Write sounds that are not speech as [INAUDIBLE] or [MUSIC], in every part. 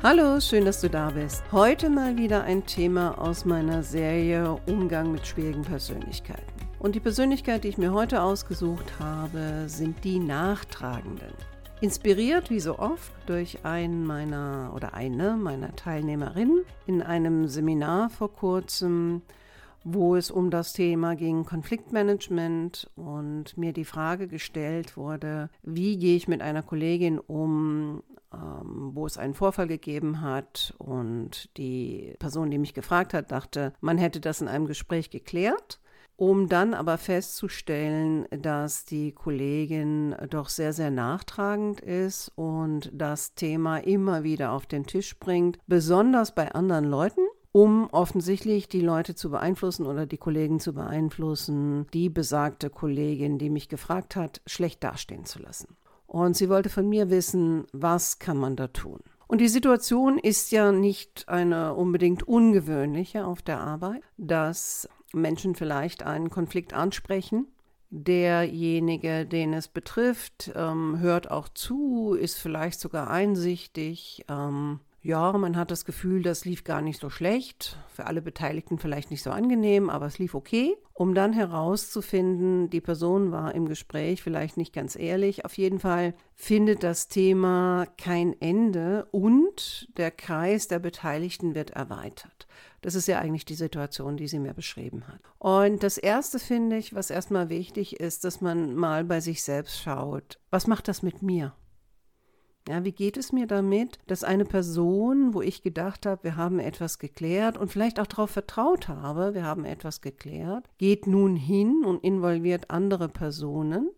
Hallo, schön, dass du da bist. Heute mal wieder ein Thema aus meiner Serie Umgang mit schwierigen Persönlichkeiten. Und die Persönlichkeit, die ich mir heute ausgesucht habe, sind die Nachtragenden. Inspiriert wie so oft durch einen meiner oder eine meiner Teilnehmerinnen in einem Seminar vor kurzem, wo es um das Thema ging Konfliktmanagement und mir die Frage gestellt wurde, wie gehe ich mit einer Kollegin um, wo es einen Vorfall gegeben hat und die Person, die mich gefragt hat, dachte, man hätte das in einem Gespräch geklärt um dann aber festzustellen, dass die Kollegin doch sehr, sehr nachtragend ist und das Thema immer wieder auf den Tisch bringt, besonders bei anderen Leuten, um offensichtlich die Leute zu beeinflussen oder die Kollegen zu beeinflussen, die besagte Kollegin, die mich gefragt hat, schlecht dastehen zu lassen. Und sie wollte von mir wissen, was kann man da tun? Und die Situation ist ja nicht eine unbedingt ungewöhnliche auf der Arbeit, dass Menschen vielleicht einen Konflikt ansprechen. Derjenige, den es betrifft, ähm, hört auch zu, ist vielleicht sogar einsichtig, ähm, ja, man hat das Gefühl, das lief gar nicht so schlecht. Für alle Beteiligten vielleicht nicht so angenehm, aber es lief okay. Um dann herauszufinden, die Person war im Gespräch vielleicht nicht ganz ehrlich. Auf jeden Fall findet das Thema kein Ende und der Kreis der Beteiligten wird erweitert. Das ist ja eigentlich die Situation, die sie mir beschrieben hat. Und das Erste finde ich, was erstmal wichtig ist, dass man mal bei sich selbst schaut, was macht das mit mir? Ja, wie geht es mir damit, dass eine Person, wo ich gedacht habe, wir haben etwas geklärt und vielleicht auch darauf vertraut habe, wir haben etwas geklärt, geht nun hin und involviert andere Personen.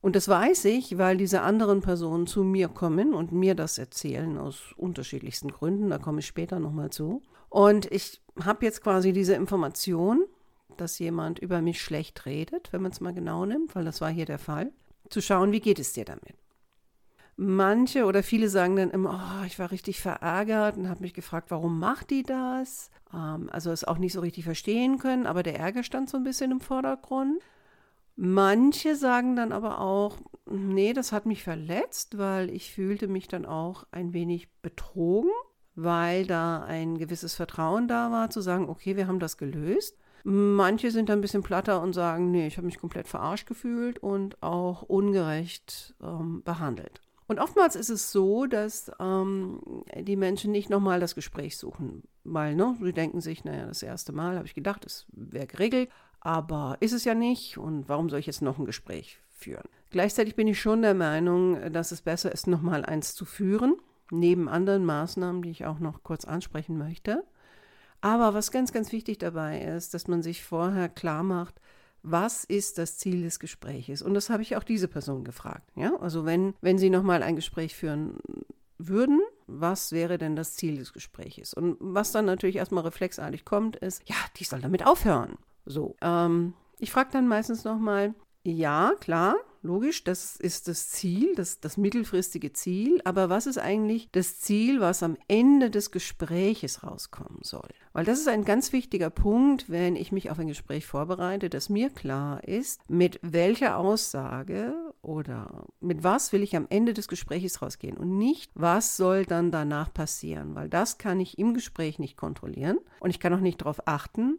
Und das weiß ich, weil diese anderen Personen zu mir kommen und mir das erzählen aus unterschiedlichsten Gründen. Da komme ich später nochmal zu. Und ich habe jetzt quasi diese Information, dass jemand über mich schlecht redet, wenn man es mal genau nimmt, weil das war hier der Fall, zu schauen, wie geht es dir damit. Manche oder viele sagen dann immer, oh, ich war richtig verärgert und habe mich gefragt, warum macht die das? Ähm, also es auch nicht so richtig verstehen können, aber der Ärger stand so ein bisschen im Vordergrund. Manche sagen dann aber auch, nee, das hat mich verletzt, weil ich fühlte mich dann auch ein wenig betrogen, weil da ein gewisses Vertrauen da war, zu sagen, okay, wir haben das gelöst. Manche sind dann ein bisschen platter und sagen, nee, ich habe mich komplett verarscht gefühlt und auch ungerecht ähm, behandelt. Und oftmals ist es so, dass ähm, die Menschen nicht nochmal das Gespräch suchen, weil ne, sie denken sich, naja, das erste Mal habe ich gedacht, es wäre geregelt, aber ist es ja nicht und warum soll ich jetzt noch ein Gespräch führen? Gleichzeitig bin ich schon der Meinung, dass es besser ist, nochmal eins zu führen, neben anderen Maßnahmen, die ich auch noch kurz ansprechen möchte. Aber was ganz, ganz wichtig dabei ist, dass man sich vorher klar macht, was ist das Ziel des Gespräches? Und das habe ich auch diese Person gefragt. Ja? Also wenn, wenn Sie nochmal ein Gespräch führen würden, was wäre denn das Ziel des Gespräches? Und was dann natürlich erstmal reflexartig kommt, ist, ja, die soll damit aufhören. So. Ähm, ich frage dann meistens nochmal, ja, klar, logisch, das ist das Ziel, das, das mittelfristige Ziel. Aber was ist eigentlich das Ziel, was am Ende des Gespräches rauskommen soll? Weil das ist ein ganz wichtiger Punkt, wenn ich mich auf ein Gespräch vorbereite, dass mir klar ist, mit welcher Aussage oder mit was will ich am Ende des Gespräches rausgehen und nicht, was soll dann danach passieren, weil das kann ich im Gespräch nicht kontrollieren und ich kann auch nicht darauf achten,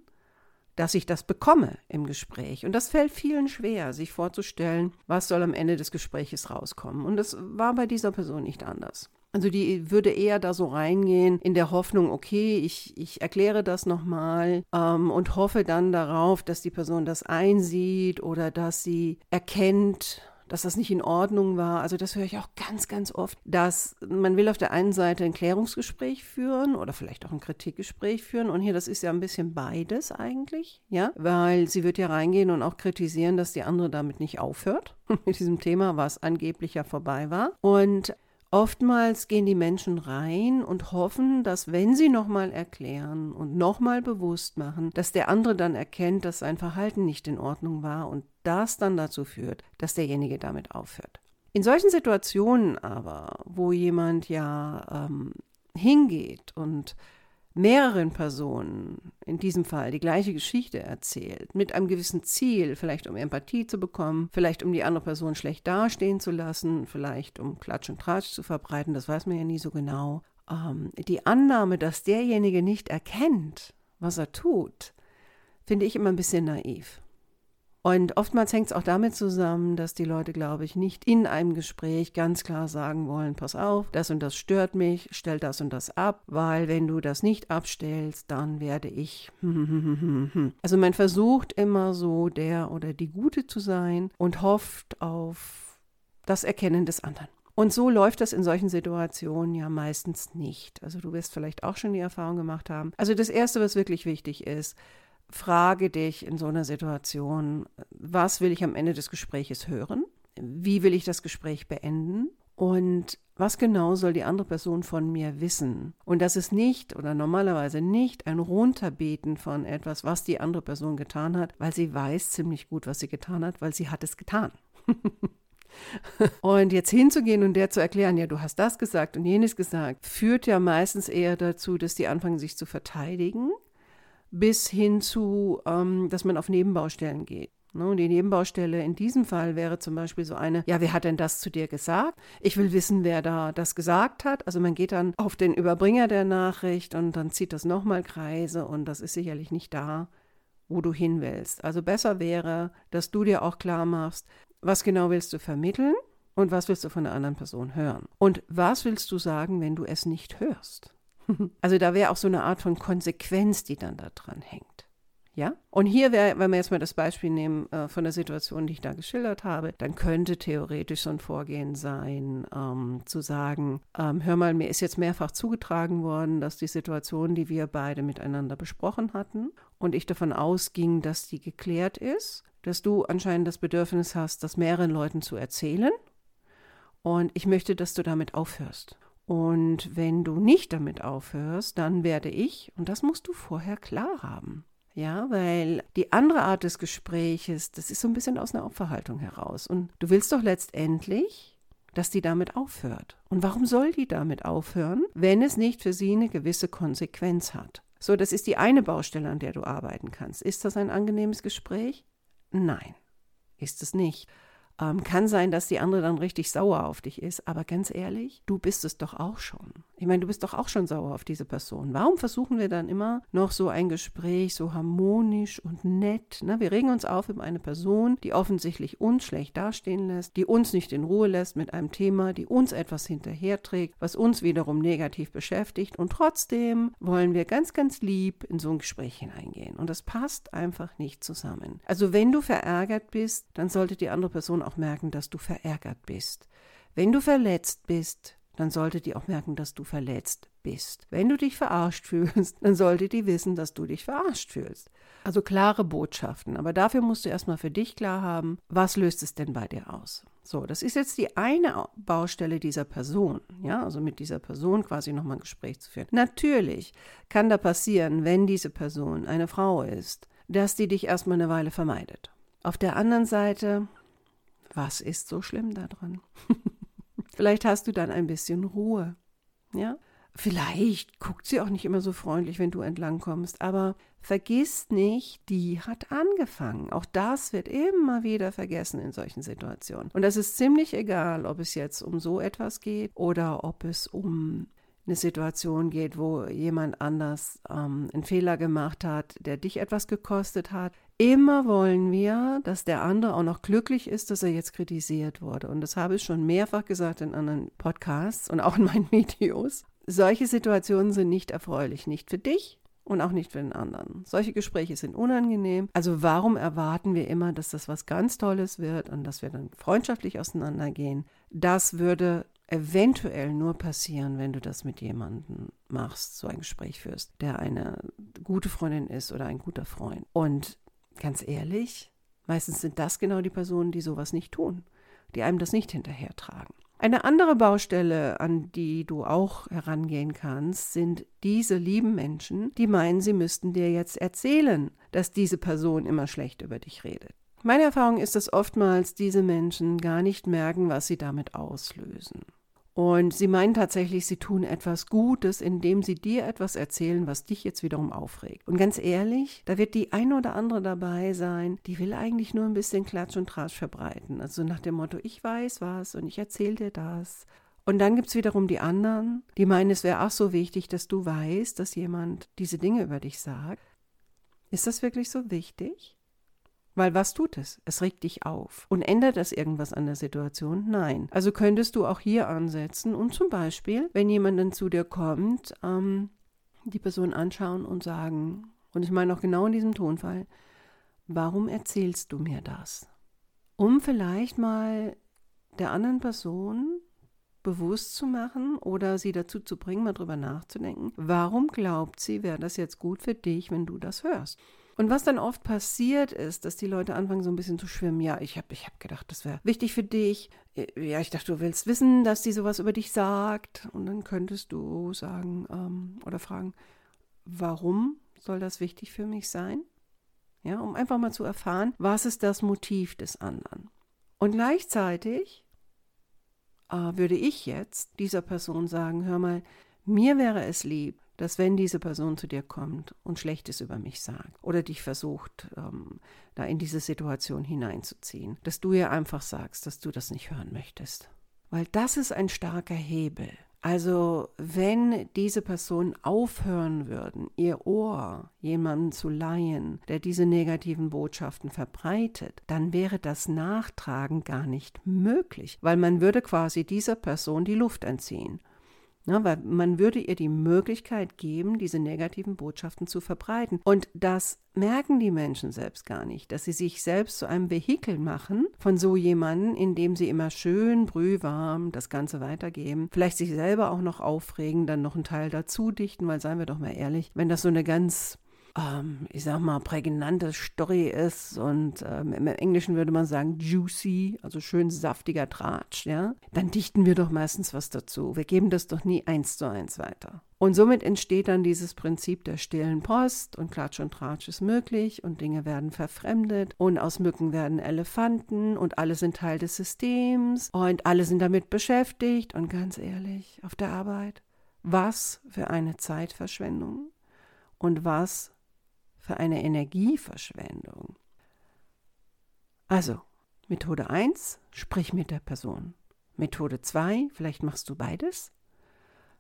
dass ich das bekomme im Gespräch. Und das fällt vielen schwer, sich vorzustellen, was soll am Ende des Gespräches rauskommen. Und das war bei dieser Person nicht anders. Also die würde eher da so reingehen in der Hoffnung, okay, ich, ich erkläre das nochmal ähm, und hoffe dann darauf, dass die Person das einsieht oder dass sie erkennt, dass das nicht in Ordnung war. Also das höre ich auch ganz, ganz oft, dass man will auf der einen Seite ein Klärungsgespräch führen oder vielleicht auch ein Kritikgespräch führen. Und hier, das ist ja ein bisschen beides eigentlich, ja, weil sie wird ja reingehen und auch kritisieren, dass die andere damit nicht aufhört [LAUGHS] mit diesem Thema, was angeblich ja vorbei war. Und Oftmals gehen die Menschen rein und hoffen, dass wenn sie nochmal erklären und nochmal bewusst machen, dass der andere dann erkennt, dass sein Verhalten nicht in Ordnung war und das dann dazu führt, dass derjenige damit aufhört. In solchen Situationen aber, wo jemand ja ähm, hingeht und mehreren Personen, in diesem Fall die gleiche Geschichte erzählt, mit einem gewissen Ziel, vielleicht um Empathie zu bekommen, vielleicht um die andere Person schlecht dastehen zu lassen, vielleicht um Klatsch und Tratsch zu verbreiten, das weiß man ja nie so genau. Ähm, die Annahme, dass derjenige nicht erkennt, was er tut, finde ich immer ein bisschen naiv. Und oftmals hängt es auch damit zusammen, dass die Leute, glaube ich, nicht in einem Gespräch ganz klar sagen wollen, pass auf, das und das stört mich, stell das und das ab, weil wenn du das nicht abstellst, dann werde ich. [LAUGHS] Also man versucht immer so der oder die Gute zu sein und hofft auf das Erkennen des anderen. Und so läuft das in solchen Situationen ja meistens nicht. Also du wirst vielleicht auch schon die Erfahrung gemacht haben. Also das Erste, was wirklich wichtig ist, frage dich in so einer Situation, was will ich am Ende des Gespräches hören? Wie will ich das Gespräch beenden? Und was genau soll die andere Person von mir wissen? Und das ist nicht oder normalerweise nicht ein Runterbeten von etwas, was die andere Person getan hat, weil sie weiß ziemlich gut, was sie getan hat, weil sie hat es getan. [LAUGHS] und jetzt hinzugehen und der zu erklären, ja, du hast das gesagt und jenes gesagt, führt ja meistens eher dazu, dass die anfangen, sich zu verteidigen bis hin zu, ähm, dass man auf Nebenbaustellen geht. Ne, und die Nebenbaustelle in diesem Fall wäre zum Beispiel so eine, ja, wer hat denn das zu dir gesagt? Ich will wissen, wer da das gesagt hat. Also man geht dann auf den Überbringer der Nachricht und dann zieht das nochmal Kreise und das ist sicherlich nicht da, wo du hin willst. Also besser wäre, dass du dir auch klar machst, was genau willst du vermitteln und was willst du von der anderen Person hören? Und was willst du sagen, wenn du es nicht hörst? [LAUGHS] Also da wäre auch so eine Art von Konsequenz, die dann da dran hängt. Ja? Und hier wäre, wenn wir jetzt mal das Beispiel nehmen äh, von der Situation, die ich da geschildert habe, dann könnte theoretisch so ein Vorgehen sein, ähm, zu sagen, ähm, hör mal, mir ist jetzt mehrfach zugetragen worden, dass die Situation, die wir beide miteinander besprochen hatten und ich davon ausging, dass die geklärt ist, dass du anscheinend das Bedürfnis hast, das mehreren Leuten zu erzählen. Und ich möchte, dass du damit aufhörst. Und wenn du nicht damit aufhörst, dann werde ich, und das musst du vorher klar haben, ja, weil die andere Art des Gespräches, das ist so ein bisschen aus einer Opferhaltung heraus. Und du willst doch letztendlich, dass die damit aufhört. Und warum soll die damit aufhören, wenn es nicht für sie eine gewisse Konsequenz hat? So, das ist die eine Baustelle, an der du arbeiten kannst. Ist das ein angenehmes Gespräch? Nein, ist es nicht. Ähm, kann sein, dass die andere dann richtig sauer auf dich ist, aber ganz ehrlich, du bist es doch auch schon. Ich meine, du bist doch auch schon sauer auf diese Person. Warum versuchen wir dann immer noch so ein Gespräch so harmonisch und nett? Ne? Wir regen uns auf über eine Person, die offensichtlich uns schlecht dastehen lässt, die uns nicht in Ruhe lässt mit einem Thema, die uns etwas hinterherträgt, was uns wiederum negativ beschäftigt. Und trotzdem wollen wir ganz, ganz lieb in so ein Gespräch hineingehen. Und das passt einfach nicht zusammen. Also wenn du verärgert bist, dann sollte die andere Person auch merken, dass du verärgert bist. Wenn du verletzt bist, dann sollte die auch merken, dass du verletzt bist. Wenn du dich verarscht fühlst, dann sollte die wissen, dass du dich verarscht fühlst. Also klare Botschaften. Aber dafür musst du erstmal für dich klar haben, was löst es denn bei dir aus? So, das ist jetzt die eine Baustelle dieser Person, ja, also mit dieser Person quasi nochmal ein Gespräch zu führen. Natürlich kann da passieren, wenn diese Person eine Frau ist, dass die dich erstmal eine Weile vermeidet. Auf der anderen Seite was ist so schlimm daran? [LAUGHS] Vielleicht hast du dann ein bisschen Ruhe. Ja? Vielleicht guckt sie auch nicht immer so freundlich, wenn du entlangkommst, aber vergiss nicht, die hat angefangen. Auch das wird immer wieder vergessen in solchen Situationen. Und das ist ziemlich egal, ob es jetzt um so etwas geht oder ob es um eine Situation geht, wo jemand anders ähm, einen Fehler gemacht hat, der dich etwas gekostet hat. Immer wollen wir, dass der andere auch noch glücklich ist, dass er jetzt kritisiert wurde. Und das habe ich schon mehrfach gesagt in anderen Podcasts und auch in meinen [LAUGHS] Videos. Solche Situationen sind nicht erfreulich, nicht für dich und auch nicht für den anderen. Solche Gespräche sind unangenehm. Also warum erwarten wir immer, dass das was ganz Tolles wird und dass wir dann freundschaftlich auseinandergehen? Das würde eventuell nur passieren, wenn du das mit jemandem machst, so ein Gespräch führst, der eine gute Freundin ist oder ein guter Freund. Und ganz ehrlich, meistens sind das genau die Personen, die sowas nicht tun, die einem das nicht hinterhertragen. Eine andere Baustelle, an die du auch herangehen kannst, sind diese lieben Menschen, die meinen, sie müssten dir jetzt erzählen, dass diese Person immer schlecht über dich redet. Meine Erfahrung ist, dass oftmals diese Menschen gar nicht merken, was sie damit auslösen. Und sie meinen tatsächlich, sie tun etwas Gutes, indem sie dir etwas erzählen, was dich jetzt wiederum aufregt. Und ganz ehrlich, da wird die eine oder andere dabei sein, die will eigentlich nur ein bisschen Klatsch und Tratsch verbreiten. Also nach dem Motto, ich weiß was und ich erzähle dir das. Und dann gibt es wiederum die anderen, die meinen, es wäre auch so wichtig, dass du weißt, dass jemand diese Dinge über dich sagt. Ist das wirklich so wichtig? Weil was tut es? Es regt dich auf. Und ändert das irgendwas an der Situation? Nein. Also könntest du auch hier ansetzen und zum Beispiel, wenn jemand dann zu dir kommt, ähm, die Person anschauen und sagen, und ich meine auch genau in diesem Tonfall, warum erzählst du mir das? Um vielleicht mal der anderen Person bewusst zu machen oder sie dazu zu bringen, mal drüber nachzudenken, warum glaubt sie, wäre das jetzt gut für dich, wenn du das hörst? Und was dann oft passiert ist, dass die Leute anfangen so ein bisschen zu schwimmen. Ja, ich habe ich hab gedacht, das wäre wichtig für dich. Ja, ich dachte, du willst wissen, dass die sowas über dich sagt. Und dann könntest du sagen ähm, oder fragen, warum soll das wichtig für mich sein? Ja, um einfach mal zu erfahren, was ist das Motiv des anderen. Und gleichzeitig äh, würde ich jetzt dieser Person sagen, hör mal, mir wäre es lieb, dass wenn diese Person zu dir kommt und Schlechtes über mich sagt oder dich versucht, ähm, da in diese Situation hineinzuziehen, dass du ihr einfach sagst, dass du das nicht hören möchtest. Weil das ist ein starker Hebel. Also wenn diese Personen aufhören würden, ihr Ohr jemandem zu leihen, der diese negativen Botschaften verbreitet, dann wäre das Nachtragen gar nicht möglich, weil man würde quasi dieser Person die Luft entziehen. Ja, weil man würde ihr die Möglichkeit geben, diese negativen Botschaften zu verbreiten. Und das merken die Menschen selbst gar nicht, dass sie sich selbst zu einem Vehikel machen von so jemandem, indem sie immer schön brühwarm das Ganze weitergeben, vielleicht sich selber auch noch aufregen, dann noch einen Teil dazu dichten, weil seien wir doch mal ehrlich, wenn das so eine ganz ähm, ich sag mal, prägnante Story ist und ähm, im Englischen würde man sagen juicy, also schön saftiger Tratsch, ja, dann dichten wir doch meistens was dazu. Wir geben das doch nie eins zu eins weiter. Und somit entsteht dann dieses Prinzip der stillen Post und Klatsch und Tratsch ist möglich und Dinge werden verfremdet und aus Mücken werden Elefanten und alle sind Teil des Systems und alle sind damit beschäftigt und ganz ehrlich, auf der Arbeit, was für eine Zeitverschwendung und was für eine Energieverschwendung. Also, Methode 1, sprich mit der Person. Methode 2, vielleicht machst du beides.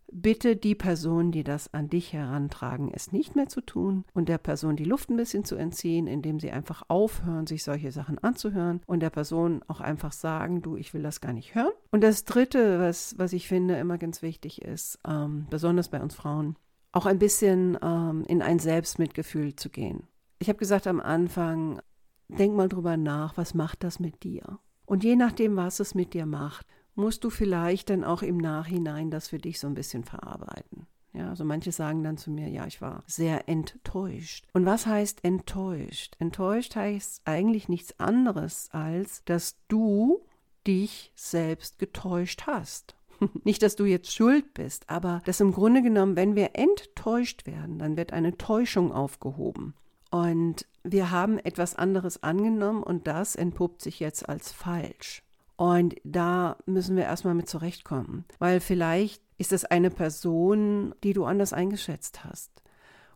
Bitte die Person, die das an dich herantragen, es nicht mehr zu tun und der Person die Luft ein bisschen zu entziehen, indem sie einfach aufhören, sich solche Sachen anzuhören und der Person auch einfach sagen, du, ich will das gar nicht hören. Und das Dritte, was, was ich finde immer ganz wichtig ist, ähm, besonders bei uns Frauen, auch ein bisschen ähm, in ein Selbstmitgefühl zu gehen. Ich habe gesagt am Anfang, denk mal drüber nach, was macht das mit dir? Und je nachdem, was es mit dir macht, musst du vielleicht dann auch im Nachhinein das für dich so ein bisschen verarbeiten. Ja, also manche sagen dann zu mir, ja, ich war sehr enttäuscht. Und was heißt enttäuscht? Enttäuscht heißt eigentlich nichts anderes als, dass du dich selbst getäuscht hast. [LAUGHS] Nicht, dass du jetzt schuld bist, aber dass im Grunde genommen, wenn wir enttäuscht werden, dann wird eine Täuschung aufgehoben. Und wir haben etwas anderes angenommen und das entpuppt sich jetzt als falsch. Und da müssen wir erstmal mit zurechtkommen, weil vielleicht ist es eine Person, die du anders eingeschätzt hast.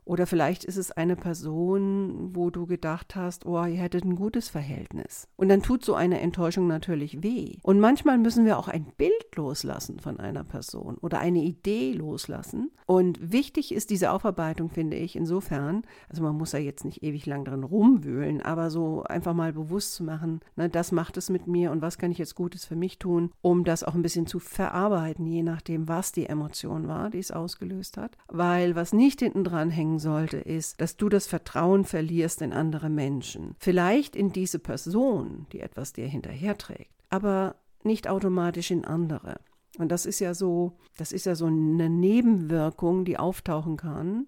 Oder vielleicht ist es eine Person, wo du gedacht hast, oh, ihr hättet ein gutes Verhältnis. Und dann tut so eine Enttäuschung natürlich weh. Und manchmal müssen wir auch ein Bild loslassen von einer Person oder eine Idee loslassen. Und wichtig ist diese Aufarbeitung, finde ich, insofern, also man muss ja jetzt nicht ewig lang drin rumwühlen, aber so einfach mal bewusst zu machen, ne, das macht es mit mir und was kann ich jetzt Gutes für mich tun, um das auch ein bisschen zu verarbeiten, je nachdem, was die Emotion war, die es ausgelöst hat. Weil was nicht hinten dran hängen sollte, ist, dass du das Vertrauen verlierst in andere Menschen. Vielleicht in diese Person, die etwas dir hinterherträgt, aber nicht automatisch in andere. Und das ist ja so, das ist ja so eine Nebenwirkung, die auftauchen kann,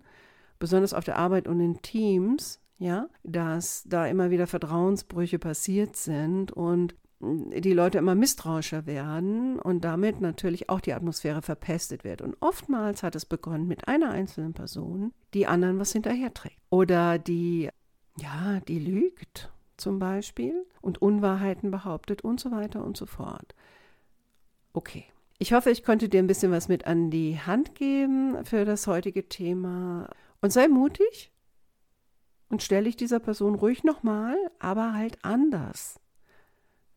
besonders auf der Arbeit und in Teams, ja, dass da immer wieder Vertrauensbrüche passiert sind und die Leute immer misstrauischer werden und damit natürlich auch die Atmosphäre verpestet wird. Und oftmals hat es begonnen mit einer einzelnen Person, die anderen was hinterherträgt. Oder die, ja, die lügt zum Beispiel und Unwahrheiten behauptet und so weiter und so fort. Okay. Ich hoffe, ich konnte dir ein bisschen was mit an die Hand geben für das heutige Thema. Und sei mutig und stelle dich dieser Person ruhig nochmal, aber halt anders.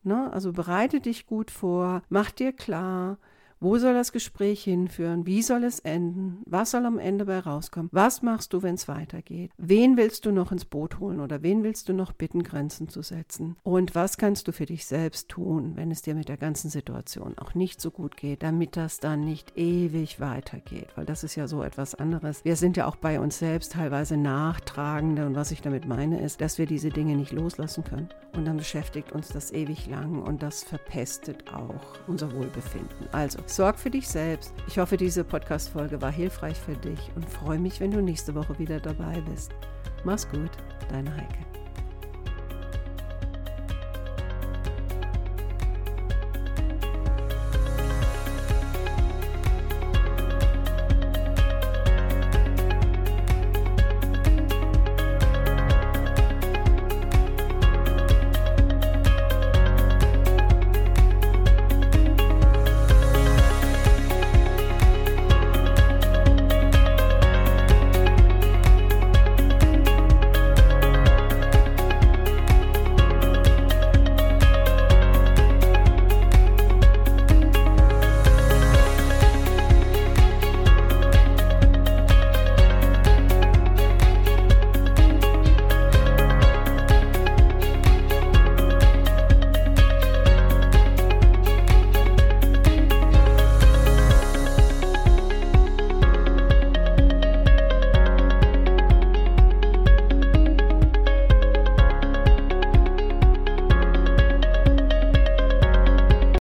Ne? Also bereite dich gut vor, mach dir klar, wo soll das Gespräch hinführen? Wie soll es enden? Was soll am Ende bei rauskommen? Was machst du, wenn es weitergeht? Wen willst du noch ins Boot holen oder wen willst du noch bitten, Grenzen zu setzen? Und was kannst du für dich selbst tun, wenn es dir mit der ganzen Situation auch nicht so gut geht, damit das dann nicht ewig weitergeht? Weil das ist ja so etwas anderes. Wir sind ja auch bei uns selbst teilweise Nachtragende und was ich damit meine ist, dass wir diese Dinge nicht loslassen können. Und dann beschäftigt uns das ewig lang und das verpestet auch unser Wohlbefinden. Also Sorg für dich selbst. Ich hoffe, diese Podcast-Folge war hilfreich für dich und freue mich, wenn du nächste Woche wieder dabei bist. Mach's gut, deine Heike.